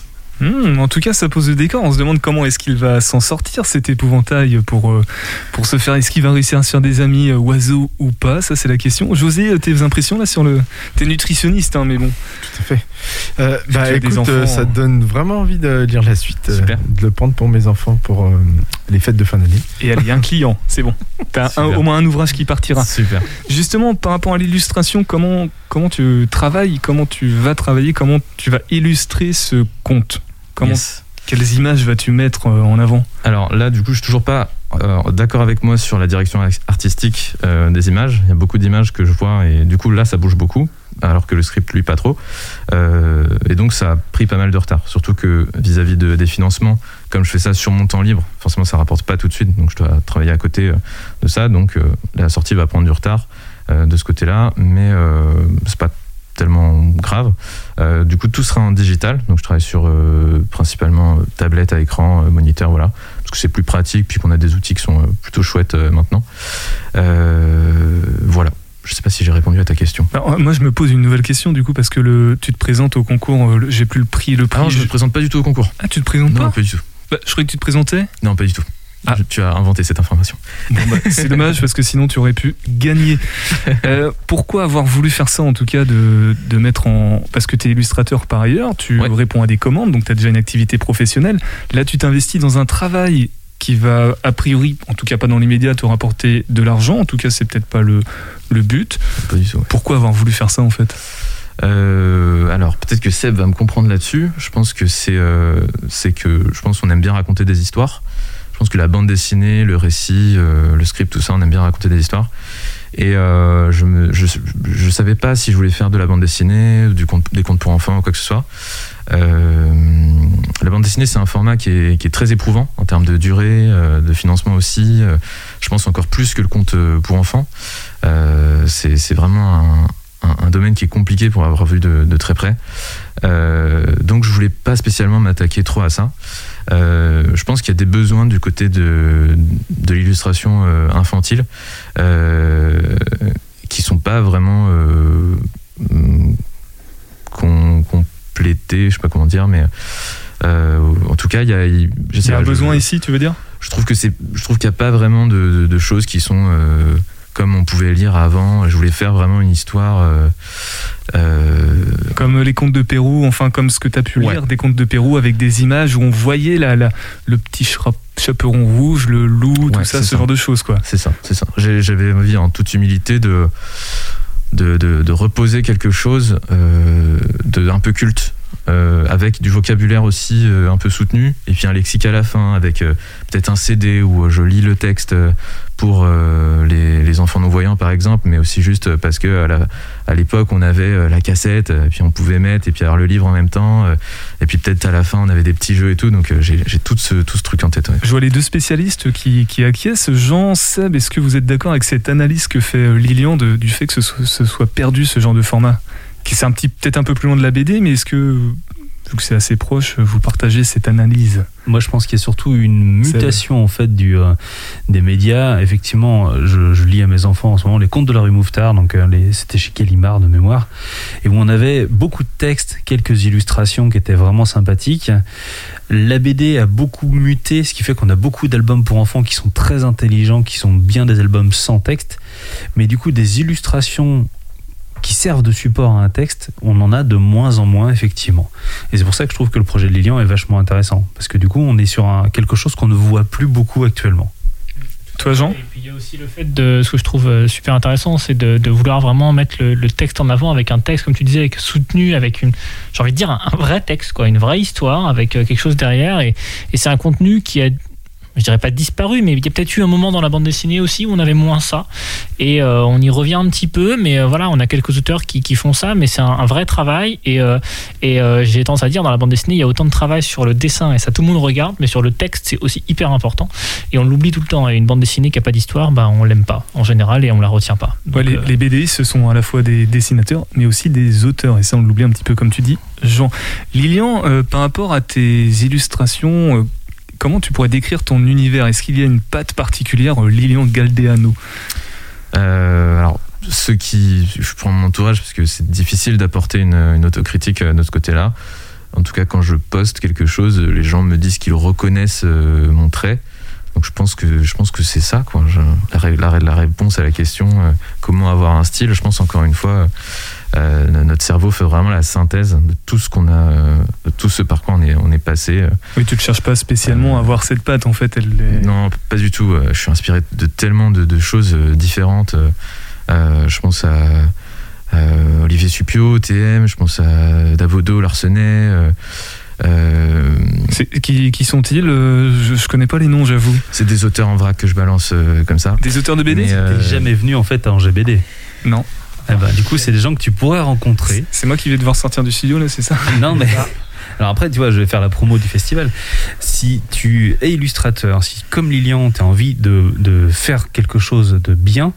Hmm, en tout cas, ça pose le décor. On se demande comment est-ce qu'il va s'en sortir cet épouvantail pour, euh, pour se faire. Est-ce qu'il va réussir à se faire des amis euh, oiseaux ou pas? Ça, c'est la question. José, euh, tes impressions là sur le. T'es nutritionniste, hein, mais bon. Tout à fait. bah écoute, enfants, ça te donne vraiment envie de lire la suite. Super. de le prendre pour mes enfants pour les fêtes de fin d'année. Et il y a un client, c'est bon. T'as au moins un ouvrage qui partira. Super. Justement, par rapport à l'illustration, comment, comment tu travailles, comment tu vas travailler, comment tu vas illustrer ce conte? Comment, Yes. Quelles images vas-tu mettre euh, en avant Alors là, du coup, je suis toujours pas euh, d'accord avec moi sur la direction artistique euh, des images. Il y a beaucoup d'images que je vois et du coup là, ça bouge beaucoup, alors que le script lui pas trop. Euh, et donc ça a pris pas mal de retard. Surtout que vis-à-vis de- des financements, comme je fais ça sur mon temps libre, forcément ça rapporte pas tout de suite, donc je dois travailler à côté de ça. Donc la sortie va prendre du retard de ce côté-là, mais c'est pas tellement grave. Euh, du coup, tout sera en digital. Donc, je travaille sur euh, principalement euh, tablette à écran, moniteur, voilà. Parce que c'est plus pratique, puis qu'on a des outils qui sont plutôt chouettes maintenant. Voilà. Je sais pas si j'ai répondu à ta question. Alors, Moi, je me pose une nouvelle question du coup parce que le, tu te présentes au concours. J'ai plus le prix, le prix. Ah non, je je- me présente pas du tout au concours. Ah, tu te présentes Non, pas pas du tout. Bah, Je croyais que tu te présentais. Non, pas du tout. Ah. Tu as inventé cette information. Bon, bah, c'est dommage parce que sinon tu aurais pu gagner. Euh, pourquoi avoir voulu faire ça en tout cas de, de mettre en... Parce que tu es illustrateur par ailleurs, tu Ouais. réponds à des commandes, donc tu as déjà une activité professionnelle. Là tu t'investis dans un travail qui va a priori, en tout cas pas dans l'immédiat, te rapporter de l'argent. En tout cas c'est peut-être pas le, le but. Pas du tout. ouais. Pourquoi avoir voulu faire ça en fait? Euh, alors peut-être que Seb va me comprendre là-dessus. Je pense que c'est euh, c'est que je pense qu'on aime bien raconter des histoires. Je pense que la bande dessinée, le récit, euh, le script, tout ça, on aime bien raconter des histoires. Et euh, je je savais pas si je voulais faire de la bande dessinée, des contes pour enfants ou quoi que ce soit. Euh, la bande dessinée, c'est un format qui est, très éprouvant en termes de durée, de financement aussi. Je pense encore plus que le conte pour enfants. C'est vraiment un, domaine qui est compliqué pour avoir vu de très près. Euh, donc je voulais pas spécialement m'attaquer trop à ça. Euh, je pense qu'il y a des besoins du côté de, de l'illustration euh, infantile euh, qui sont pas vraiment com- complétés, je sais pas comment dire, mais en tout cas, il y a, Il y a un je- besoin ici, tu veux dire? je trouve que c'est je trouve qu'il n'y a pas vraiment de, de- de choses qui sont comme on pouvait lire avant je voulais faire vraiment une histoire euh, euh, Comme les contes de Pérou, enfin comme ce que tu as pu Ouais. lire, des contes de Pérou avec des images où on voyait la, la- le petit chaperon rouge, le loup, tout ça, ce ça. genre de choses quoi. c'est ça c'est ça j'avais envie en toute humilité de de, de- de reposer quelque chose euh, de un peu culte euh, avec du vocabulaire aussi euh, un peu soutenu et puis un lexique à la fin avec euh, peut-être un CD où je lis le texte pour les, enfants non-voyants par exemple mais aussi juste parce que à l'époque on avait la cassette et puis on pouvait mettre et puis avoir le livre en même temps et puis peut-être à la fin on avait des petits jeux et tout donc j'ai tout ce, truc en tête. Je vois les deux spécialistes qui, qui acquiescent. Jean, Seb, est-ce que vous êtes d'accord avec cette analyse que fait Lilian du fait que ce soit perdu ce genre de format? Qui c'est un petit peut-être un peu plus loin de la BD, mais est-ce que vu que c'est assez proche, vous partagez cette analyse? Moi, je pense qu'il y a surtout une mutation en fait du, euh, des médias. Effectivement, je, je lis à mes enfants en ce moment les contes de la rue Mouffetard, donc euh, c'était chez Kellimard de mémoire, et où on avait beaucoup de textes, quelques illustrations qui étaient vraiment sympathiques. La BD a beaucoup muté, ce qui fait qu'on a beaucoup d'albums pour enfants qui sont très intelligents, qui sont bien des albums sans texte, mais du coup des illustrations qui servent de support à un texte, on en a de moins en moins effectivement. Et c'est pour ça que je trouve que le projet de Lilian est vachement intéressant. Parce que du coup, on est sur un- quelque chose qu'on ne voit plus beaucoup actuellement. Toi, Jean? Et puis il y a aussi le fait de ce que je trouve euh, super intéressant, c'est de, de vouloir vraiment mettre le, le texte en avant avec un texte, comme tu disais, avec soutenu, avec une, j'ai envie de dire un, un vrai texte, quoi, une vraie histoire, avec euh, quelque chose derrière. Et, et c'est un contenu qui a je dirais pas disparu, mais il y a peut-être eu un moment dans la bande dessinée aussi où on avait moins ça. Et euh, on y revient un petit peu, mais euh, voilà, on a quelques auteurs qui, qui font ça, mais c'est un, un vrai travail. Et, euh, et j'ai tendance à dire, dans la bande dessinée, il y a autant de travail sur le dessin, et ça tout le monde regarde, mais sur le texte, c'est aussi hyper important. Et on l'oublie tout le temps. Et une bande dessinée qui a pas d'histoire, bah, on l'aime pas en général et on la retient pas. Donc, Ouais, les, les BD, ce sont à la fois des dessinateurs, mais aussi des auteurs. Et ça, on l'oublie un petit peu, comme tu dis, Jean. Lilian, par rapport à tes illustrations, comment tu pourrais décrire ton univers? Est-ce qu'il y a une patte particulière, euh, Lilian Galdeano? Euh, alors, ceux qui. Je prends mon entourage parce que c'est difficile d'apporter une, une autocritique euh, de ce côté-là. En tout cas, quand je poste quelque chose, les gens me disent qu'ils reconnaissent mon trait. Donc je pense que que c'est ça quoi. La, ré- la ré- la réponse à la question comment avoir un style, je pense encore une fois euh, notre cerveau fait vraiment la synthèse de tout ce qu'on a, euh, de tout ce par quoi on est on est passé. euh, Oui, tu ne cherches pas spécialement à avoir cette patte, en fait. Elle est- non, pas du tout. Euh, Je suis inspiré de tellement de, de choses euh, différentes. Euh, euh, je pense à euh, Olivier Supio, TM, je pense à Davodo, Larsenet. euh, euh, Qui, qui sont-ils Euh, je, je connais pas les noms, j'avoue. c'est des auteurs en vrac que je balance euh, comme ça. Des auteurs de BD euh, T'es jamais venu en fait à NGBD. Non. Eh ben, du coup, c'est des gens que tu pourrais rencontrer. C'est moi qui vais devoir sortir du studio, là, c'est ça? Non, mais. Alors après, tu vois, je vais faire la promo du festival. Si tu es illustrateur, si comme Lilian, tu as envie de, de faire quelque chose de bien,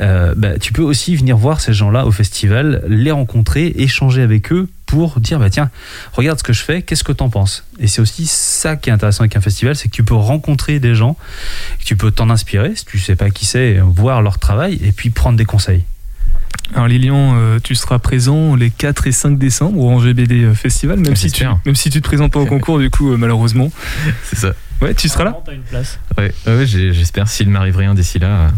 euh, bah, tu peux aussi venir voir ces gens-là au festival, les rencontrer, échanger avec eux pour dire, bah tiens, regarde ce que je fais, qu'est-ce que t'en penses? Et c'est aussi ça qui est intéressant avec un festival, c'est que tu peux rencontrer des gens, que tu peux t'en inspirer, si tu sais pas qui c'est, voir leur travail et puis prendre des conseils. Alors Lilian, euh, tu seras présent les 4 et 5 décembre au Angers BD euh, Festival, même si, tu, même si tu te présentes pas au concours, du coup, euh, malheureusement. C'est ça. Ouais, tu seras là une place. Ouais, ouais, ouais, j'ai- j'espère. S'il m'arrive rien d'ici là,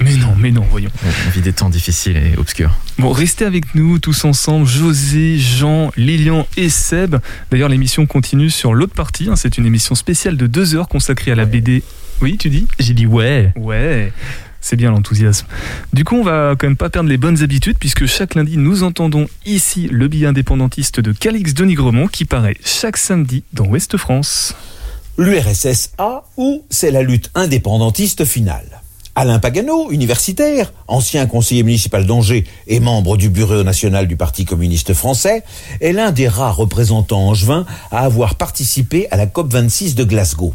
Mais non, mais non, voyons. on vit des temps difficiles et obscurs. Bon, restez avec nous tous ensemble, José, Jean, Lilian et Seb. D'ailleurs, l'émission continue sur l'autre partie. hein, C'est une émission spéciale de 2 heures consacrée à la BD. Oui, tu dis? J'ai dit ouais. Ouais, c'est bien l'enthousiasme. Du coup, on va quand même pas perdre les bonnes habitudes puisque chaque lundi, nous entendons ici le billet indépendantiste de Calix de Nigremont qui paraît chaque samedi dans Ouest France. L'URSS A ou c'est la lutte indépendantiste finale? Alain Pagano, universitaire, ancien conseiller municipal d'Angers et membre du bureau national du Parti communiste français, est l'un des rares représentants angevins à avoir participé à la COP26 de Glasgow.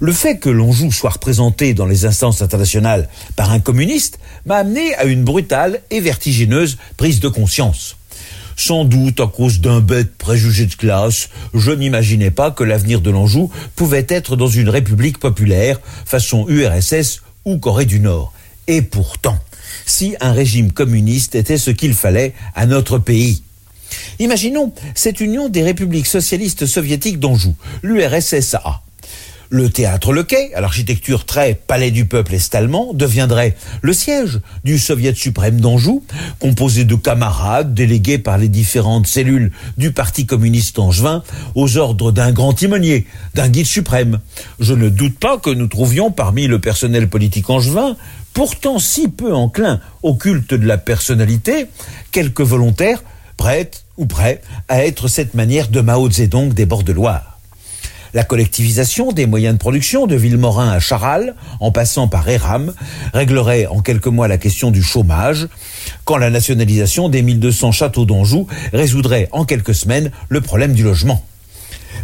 Le fait que l'Anjou soit représenté dans les instances internationales par un communiste m'a amené à une brutale et vertigineuse prise de conscience. Sans doute à cause d'un bête préjugé de classe, je n'imaginais pas que l'avenir de l'Anjou pouvait être dans une république populaire, façon URSS ou Corée du Nord. Et pourtant, si un régime communiste était ce qu'il fallait à notre pays. Imaginons cette union des républiques socialistes soviétiques d'Anjou, l'URSSA. Le théâtre Le Quai, à l'architecture très palais du peuple est-allemand, deviendrait le siège du Soviet suprême d'Anjou, composé de camarades délégués par les différentes cellules du Parti communiste angevin aux ordres d'un grand timonier, d'un guide suprême. Je ne doute pas que nous trouvions parmi le personnel politique angevin, pourtant si peu enclin au culte de la personnalité, quelques volontaires prêts ou prêts à être cette manière de Mao Zedong des bords de Loire. La collectivisation des moyens de production de Villemorin à Charal, en passant par Eram, réglerait en quelques mois la question du chômage, quand la nationalisation des 1200 châteaux d'Anjou résoudrait en quelques semaines le problème du logement.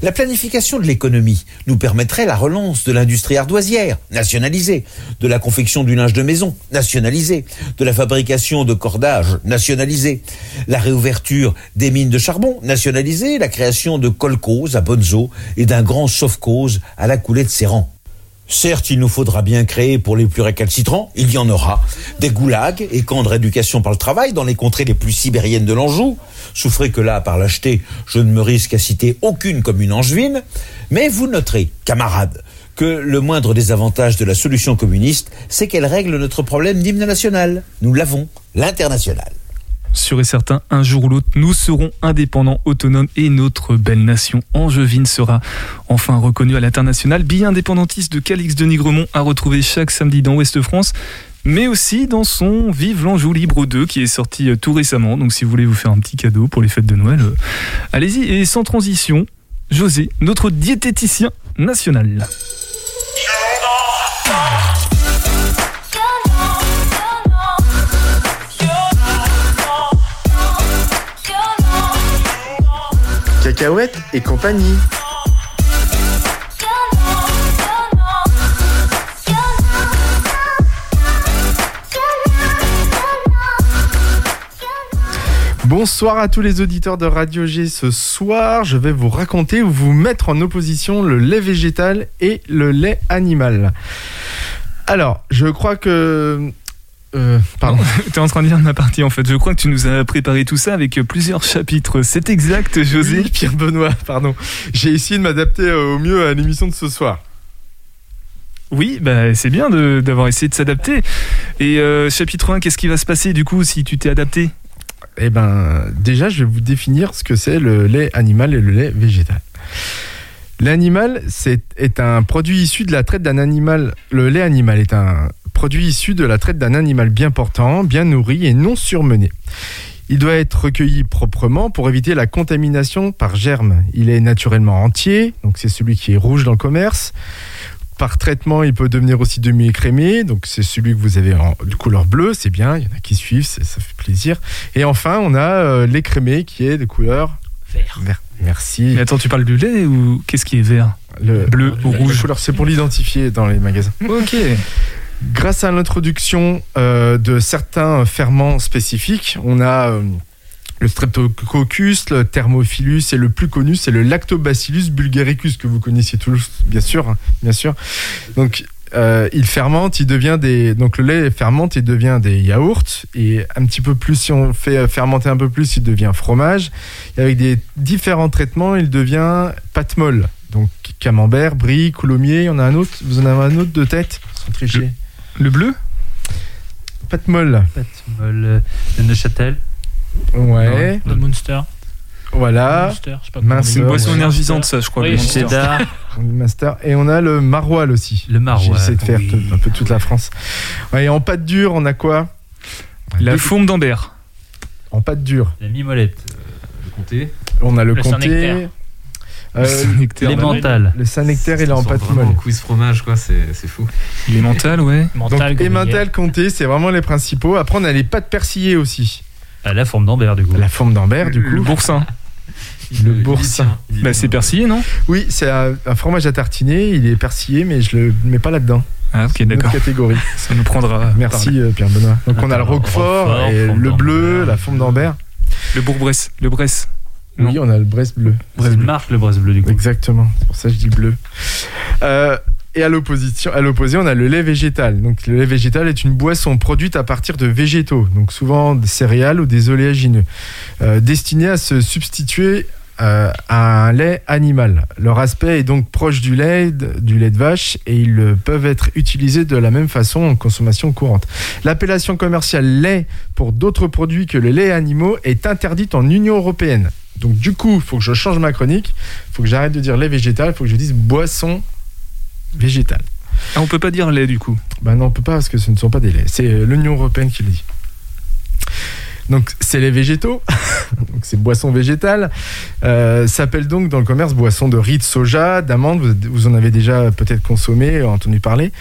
La planification de l'économie nous permettrait la relance de l'industrie ardoisière, nationalisée, de la confection du linge de maison, nationalisée, de la fabrication de cordages, nationalisée, la réouverture des mines de charbon, nationalisée, la création de colcos à Bonzo et d'un grand sauve-cause à la coulée de Séran. Certes, il nous faudra bien créer pour les plus récalcitrants, il y en aura, des goulags et camps de rééducation par le travail dans les contrées les plus sibériennes de l'Anjou. Souffrez que là, par lâcheté, je ne me risque à citer aucune commune angevine, mais vous noterez, camarades, que le moindre des avantages de la solution communiste, c'est qu'elle règle notre problème d'hymne national. Nous l'avons, l'international. Sûr et certain, un jour ou l'autre, nous serons indépendants, autonomes et notre belle nation angevine sera enfin reconnue à l'international. Billet indépendantiste de Calix de Nigremont à retrouver chaque samedi dans Ouest France mais aussi dans son Vive l'Anjou Libre 2 qui est sorti euh, tout récemment. Donc si vous voulez vous faire un petit cadeau pour les fêtes de Noël, euh, allez-y. Et sans transition, José, notre diététicien national. Et compagnie. Bonsoir à tous les auditeurs de Radio G. Ce soir, je vais vous raconter ou vous mettre en opposition le lait végétal et le lait animal. Alors, je crois que euh, pardon. tu es en train de dire ma partie en fait. Je crois que tu nous as préparé tout ça avec plusieurs chapitres. C'est exact, José. Oui, Pierre Benoît, pardon. J'ai essayé de m'adapter euh, au mieux à l'émission de ce soir. Oui, bah, c'est bien d'avoir essayé de s'adapter. Et euh, chapitre 1, qu'est-ce qui va se passer du coup si tu t'es adapté? Eh ben, déjà, je vais vous définir ce que c'est le lait animal et le lait végétal. L'animal, c'est est un produit issu de la traite d'un animal. Le lait animal est un produit issu de la traite d'un animal bien portant, bien nourri et non surmené. Il doit être recueilli proprement pour éviter la contamination par germes. Il est naturellement entier, donc c'est celui qui est rouge dans le commerce. Par traitement, il peut devenir aussi demi-écrémé, donc c'est celui que vous avez en de couleur bleue, c'est bien, il y en a qui suivent, ça fait plaisir. Et enfin, on a euh, l'écrémé qui est de couleur Vert. vert. Merci. Mais attends, tu parles du lait ou qu'est-ce qui est vert? Le, Bleu ou rouge? couleur, c'est pour l'identifier dans les magasins. Ok. Grâce à l'introduction euh, de certains ferments spécifiques, on a euh, le streptococcus, le thermophilus et le plus connu, c'est le lactobacillus bulgaricus que vous connaissiez tous, bien sûr, hein, bien sûr. Donc euh, il fermente, il devient des donc le lait fermente, il devient des yaourts et un petit peu plus si on fait fermenter un peu plus, il devient fromage. Et avec des différents traitements, il devient pâte molle. Donc camembert, brie, coulommiers, en a un autre. Vous en avez un autre de tête? Sans tricher. Le bleu Pâte molle. Pâte molle de Neuchâtel. Ouais. Le Monster. Voilà. Monster, je sais pas Mince. C'est une boisson ouais. énergisante, ça, je crois. Oui, le c'est Monster. Le master. Et on a le maroilles aussi. Le maroilles. J'essaie de faire oui. un peu toute la France. Ouais, et en pâte dure, on a quoi? La Deux- fourme d'Ambert. En pâte dure, La mimolette. euh, Le comté. on a le, Le comté. Saint-Nectaire. Euh, Les mentales. le Saint-Nectaire, il est en pâte molle. en quiz fromage, quoi, c'est c'est fou. Il est mental, ouais. Mental, Donc, comme Emmental, comté, c'est vraiment les principaux. Après, on a les pâtes persillées aussi. À la forme d'Ambert, du coup. La forme d'Ambert, du coup. Le boursin. Le boursin. Bah, c'est persillé, non? Oui, c'est un, un fromage à tartiner. Il est persillé, mais je le mets pas là-dedans. Ah, ok, d'accord. catégorie. Ça nous prendra. Merci euh, Pierre Benoît. Donc on a le Roquefort, et le bleu, la forme d'Ambert. Le Bourg-Bresse. Le Bresse. Oui, on a le Brest bleu. C'est une marque, le Bresse bleu, du coup. Exactement. C'est pour ça que je dis bleu. Euh, et à l'opposition, à l'opposé, on a le lait végétal. Donc le lait végétal est une boisson produite à partir de végétaux, donc souvent des céréales ou des oléagineux, euh, destinée à se substituer euh, à un lait animal. Leur aspect est donc proche du lait, de- du lait de vache, et ils peuvent être utilisés de la même façon en consommation courante. L'appellation commerciale lait pour d'autres produits que le lait animaux est interdite en Union européenne. Donc du coup, il faut que je change ma chronique, il faut que j'arrête de dire lait végétal, il faut que je dise boisson végétale. Ah, on peut pas dire lait, du coup. Ben non, on peut pas parce que ce ne sont pas des laits. C'est euh, l'Union européenne qui le dit. Donc c'est les végétaux, donc c'est boisson végétale. Euh, s'appelle donc dans le commerce boisson de riz de soja, d'amande. Vous, vous en avez déjà peut-être consommé, entendu parler.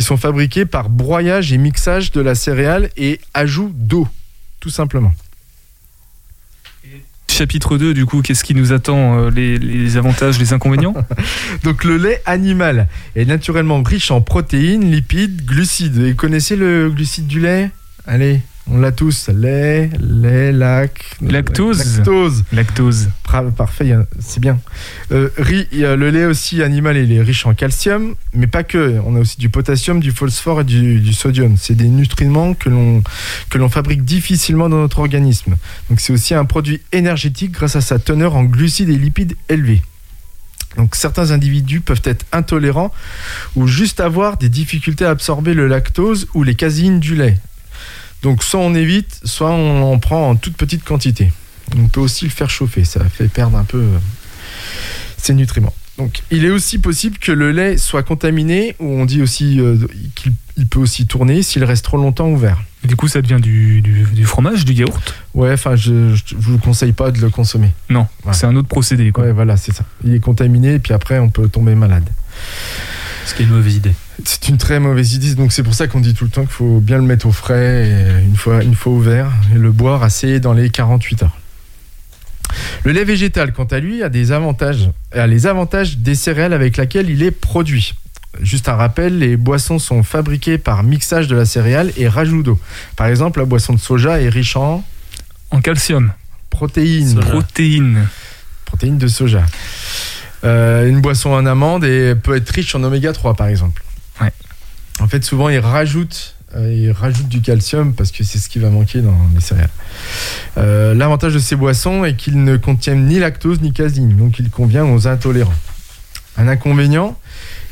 Ils sont fabriqués par broyage et mixage de la céréale et ajout d'eau, tout simplement. Chapitre 2, du coup, qu'est-ce qui nous attend euh, les, avantages, les inconvénients Donc le lait animal est naturellement riche en protéines, lipides, glucides. Et vous connaissez le glucide du lait? Allez, on l'a tous. Lait, lait, lac. Lactose. Lactose. Lactose. Parfait, a- c'est bien. Euh, riz, le lait aussi animal, il est riche en calcium, mais pas que. On a aussi du potassium, du phosphore et du, du sodium. C'est des nutriments que l'on que l'on fabrique difficilement dans notre organisme. Donc c'est aussi un produit énergétique grâce à sa teneur en glucides et lipides élevés. Donc certains individus peuvent être intolérants ou juste avoir des difficultés à absorber le lactose ou les caséines du lait. Donc soit on évite, soit on en prend en toute petite quantité. On peut aussi le faire chauffer, ça fait perdre un peu euh, ses nutriments. Donc il est aussi possible que le lait soit contaminé, ou on dit aussi euh, qu'il il peut aussi tourner s'il reste trop longtemps ouvert. Et du coup, ça devient du, du- du fromage, du yaourt? Ouais, enfin je, je vous conseille pas de le consommer. Non, Ouais. c'est un autre procédé. Quoi. Ouais, voilà, c'est ça. Il est contaminé, et puis après on peut tomber malade. Ce qui est une mauvaise idée. C'est une très mauvaise idée, donc c'est pour ça qu'on dit tout le temps qu'il faut bien le mettre au frais et une fois, une fois ouvert et le boire assez dans les 48 heures. Le lait végétal, quant à lui, a des avantages, a les avantages des céréales avec lesquelles il est produit. Juste un rappel, les boissons sont fabriquées par mixage de la céréale et rajout d'eau. Par exemple, la boisson de soja est riche en En calcium, protéines, protéines. protéines de soja. Euh, une boisson en amande et peut être riche en oméga 3 par exemple. Ouais. En fait, souvent ils rajoutent, euh, ils rajoutent du calcium parce que c'est ce qui va manquer dans les céréales. Euh, L'avantage de ces boissons est qu'ils ne contiennent ni lactose ni caséine, donc il convient aux intolérants. Un inconvénient,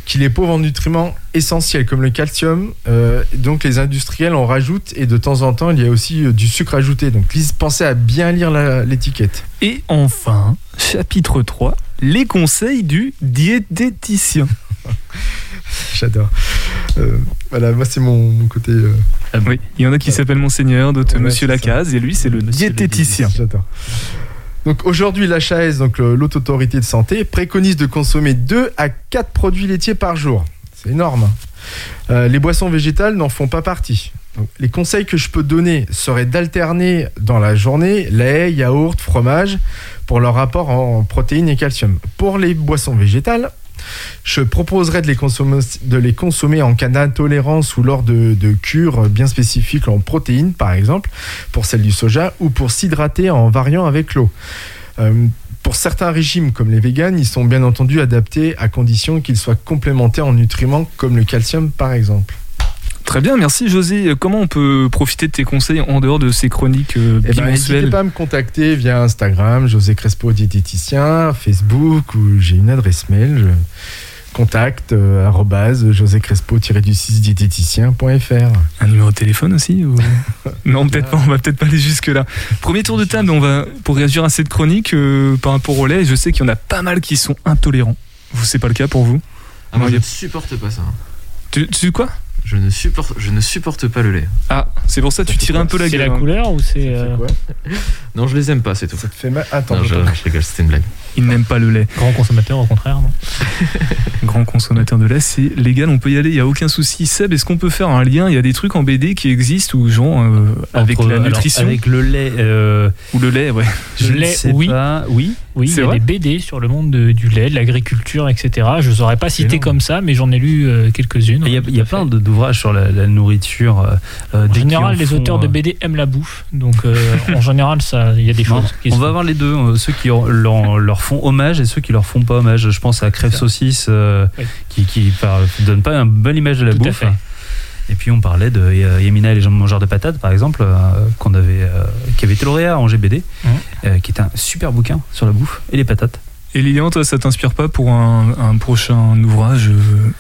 qu'il est pauvre en nutriments essentiels comme le calcium, euh, donc les industriels en rajoutent et de temps en temps il y a aussi du sucre ajouté. Donc pensez à bien lire l'étiquette. Et enfin, chapitre 3, les conseils du diététicien. J'adore. Euh, voilà, moi c'est mon, mon côté. euh, Oui, il y en a qui s'appellent Monseigneur, d'autres Ouais, Monsieur. Lacaze, et lui, c'est le Monsieur diététicien. J'adore. Donc aujourd'hui, l'HAS, donc l'Haute Autorité de Santé, préconise de consommer 2 à 4 produits laitiers par jour. C'est énorme. hein. Euh, les boissons végétales n'en font pas partie. Les conseils que je peux donner seraient d'alterner dans la journée lait, yaourt, fromage pour leur rapport en protéines et calcium. Pour les boissons végétales, je proposerais de les consommer, en cas d'intolérance ou lors de, de cures bien spécifiques en protéines, par exemple, pour celle du soja, ou pour s'hydrater en variant avec l'eau. Euh, pour certains régimes, comme les véganes, ils sont bien entendu adaptés à condition qu'ils soient complémentés en nutriments, comme le calcium, par exemple. Très bien, merci José. Comment on peut profiter de tes conseils en dehors de ces chroniques euh, Eh ben, n'hésitez pas à me contacter via Instagram, José Crespo diététicien, Facebook ou j'ai une adresse mail, je- contact euh, arobase josécrespo-du6 diététicien.fr. Un numéro de téléphone aussi ou... Non, peut-être pas, on va peut-être pas aller jusque-là. Premier tour de table, on va, pour réagir à cette chronique euh, par rapport au lait, je sais qu'il y en a pas mal qui sont intolérants. Vous, c'est pas le cas pour vous? Ah, moi, je ne supporte pas ça. tu, tu quoi? Je ne supporte, je ne supporte pas le lait. Ah, c'est pour ça que tu tirais un peu la C'est gueule. la hein. couleur ou c'est. euh, C'est quoi Non, je les aime pas, c'est tout. Ça te fait mal Attends, Non, je, je rigole, c'était une blague. Il n'aime pas le lait. Grand consommateur, au contraire, non Grand consommateur de lait, c'est légal, on peut y aller, il y a aucun souci. Seb, est-ce qu'on peut faire un lien? Il y a des trucs en BD qui existent ou genre euh, avec Entre- la alors, nutrition Avec le lait. euh, ou le lait, ouais. je Le ne lait, sais oui. pas. Oui. Oui, il y a des BD sur le monde de- du lait, de l'agriculture, etc. Je ne saurais pas citer comme ça, mais j'en ai lu euh, quelques-unes. Il y a, y plein d'ouvrages sur la, la nourriture. euh, euh, En général, les font, auteurs de BD aiment la bouffe, donc en général, il y a des Non, choses qui on se va avoir les deux, ceux qui leur, leur font hommage et ceux qui leur font pas hommage. Je pense à Crève Saucisse Oui. qui, par- donne pas une bonne image de la Tout à bouffe. fait. Et puis on parlait de euh, Yamina et les gens mangeurs de patates par exemple, euh, qu'on avait, euh, qui avait été lauréat en GBD, qui est un super bouquin sur la bouffe et les patates. Et Lilian, toi, ça t'inspire pas pour un, un prochain ouvrage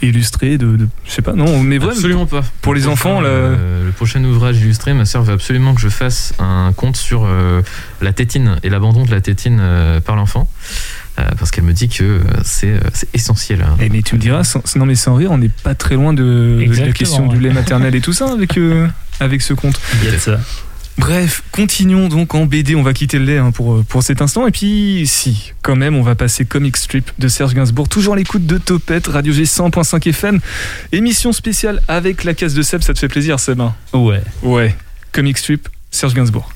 illustré de, de- je sais pas, non, mais vraiment absolument pas. pour les Le prochain, enfants, là- euh, le prochain ouvrage illustré me serve absolument que je fasse un compte sur euh, la tétine et l'abandon de la tétine euh, par l'enfant. Euh, parce qu'elle me dit que euh, c'est euh, c'est essentiel. hein. Eh, mais tu me diras, sans, non mais sans rire, on n'est pas très loin de, de la question ouais. du lait maternel et tout ça avec, euh, avec ce compte. Il y a de ça. Bref, continuons donc en BD, on va quitter le lait hein, pour, pour cet instant. Et puis, si, quand même, on va passer Comic Strip de Serge Gainsbourg, toujours à l'écoute de Topette, Radio G 100.5 FM. Émission spéciale avec la case de Seb, ça te fait plaisir Seb hein? Ouais. Ouais, Comic Strip, Serge Gainsbourg.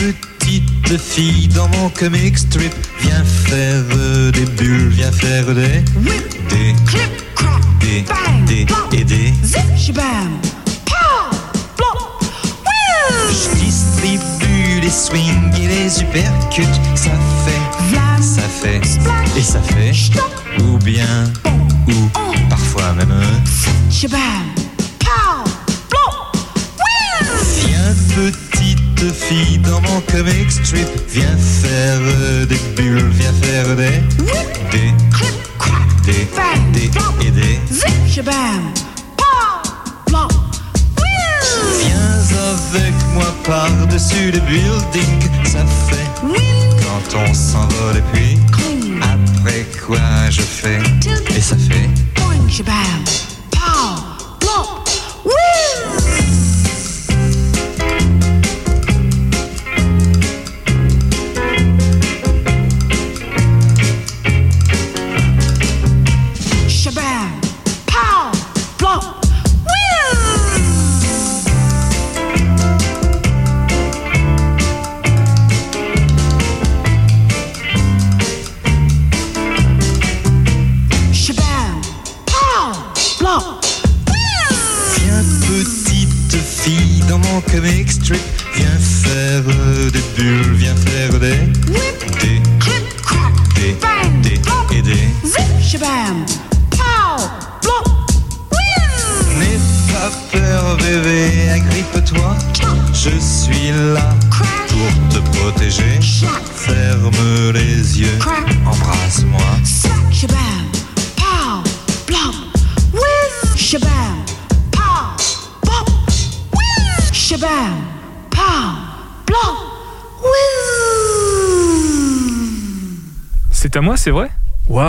Petite fille dans mon comic strip, viens faire des bulles, viens faire des des des des et des. Je distribue les swings et les uppercuts, ça fait, ça fait et ça fait, ou bien ou parfois même. Viens de dans mon comic strip. Viens faire des bulles, viens faire des. Des. Des. Des. Et des. Viens avec moi par-dessus le building. Ça fait. Quand on s'envole et puis. Après quoi je fais? Et ça fait.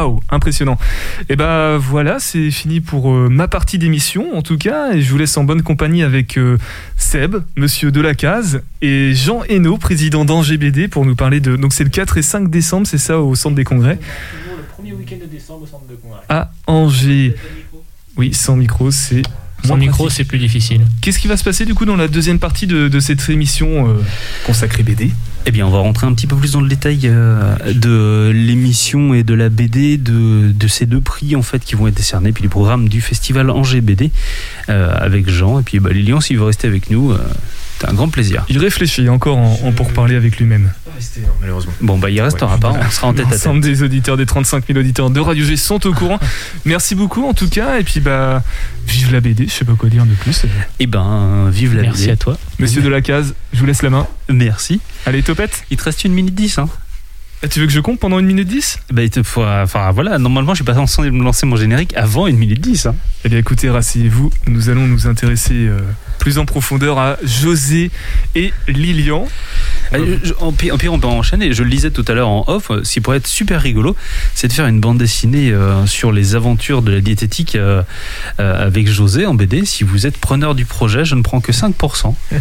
Waouh, impressionnant. Et ben voilà, c'est fini pour euh, ma partie d'émission en tout cas, et je vous laisse en bonne compagnie avec euh, Seb, Monsieur Delacase, et Jean Hainaut, président d'AngBD, pour nous parler de. Donc c'est le 4 et 5 décembre, c'est ça, au centre des congrès Le premier week-end de décembre au centre de congrès. à Angers. Oui, sans micro, c'est. Sans moins micro, c'est plus difficile. Qu'est-ce qui va se passer du coup dans la deuxième partie de, de cette émission euh, consacrée BD Eh bien, on va rentrer un petit peu plus dans le détail euh, de l'émission et de la BD, de, de ces deux prix en fait qui vont être décernés, puis du programme du festival Angers BD euh, avec Jean. Et puis bah, Lilian, s'il veut rester avec nous, euh, c'est un grand plaisir. Il réfléchit encore en, en pour parler avec lui-même. Malheureusement. Bon, bah, il restera pas, on sera en tête à tête. L'ensemble des auditeurs, des 35 000 auditeurs de Radio G sont au courant. Merci beaucoup en tout cas, et puis bah, vive la BD, je sais pas quoi dire de plus. Eh ben, vive la Merci BD. à toi. Monsieur Delacase, je vous laisse la main. Merci. Allez, topette. Il te reste une minute 10, hein Ah, Tu veux que je compte pendant une minute 10 bah, il te faut, enfin voilà, normalement, je suis pas censé me lancer mon générique avant une minute 10. Hein. Eh bien écoutez, rasseyez-vous, nous allons nous intéresser euh, plus en profondeur à José et Lilian. Je- En pire, on peut enchaîner. Je le lisais tout à l'heure en off. Ce qui pourrait être super rigolo, c'est de faire une bande dessinée euh, sur les aventures de la diététique euh, euh, avec José en BD. Si vous êtes preneur du projet, je ne prends que 5%.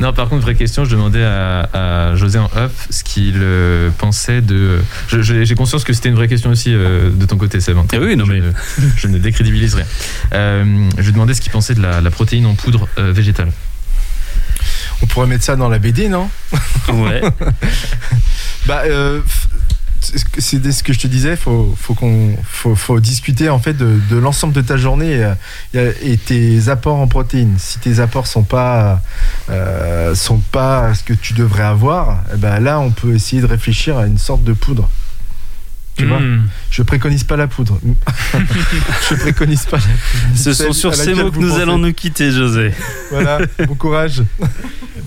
Non, par contre, vraie question, je demandais à, à José en off ce qu'il euh, pensait de. J'ai conscience que c'était une vraie question aussi euh, de ton côté, Seb. hein. Eh oui, non, je, mais- ne, je ne décrédibilise rien. Euh, je lui demandais ce qu'il pensait de la, la protéine en poudre végétale. On pourrait mettre ça dans la BD, non Ouais. Bah, euh, c'est ce que je te disais. Faut, faut qu'on, faut, faut discuter en fait de, de l'ensemble de ta journée euh, a- et tes apports en protéines. Si tes apports sont pas, euh, sont pas ce que tu devrais avoir, eh ben là, on peut essayer de réfléchir à une sorte de poudre. Tu vois Hmm. Je préconise pas la poudre. je préconise pas la poudre. Ce sont sur ces mots que nous pensez. allons nous quitter, José. Voilà, bon courage.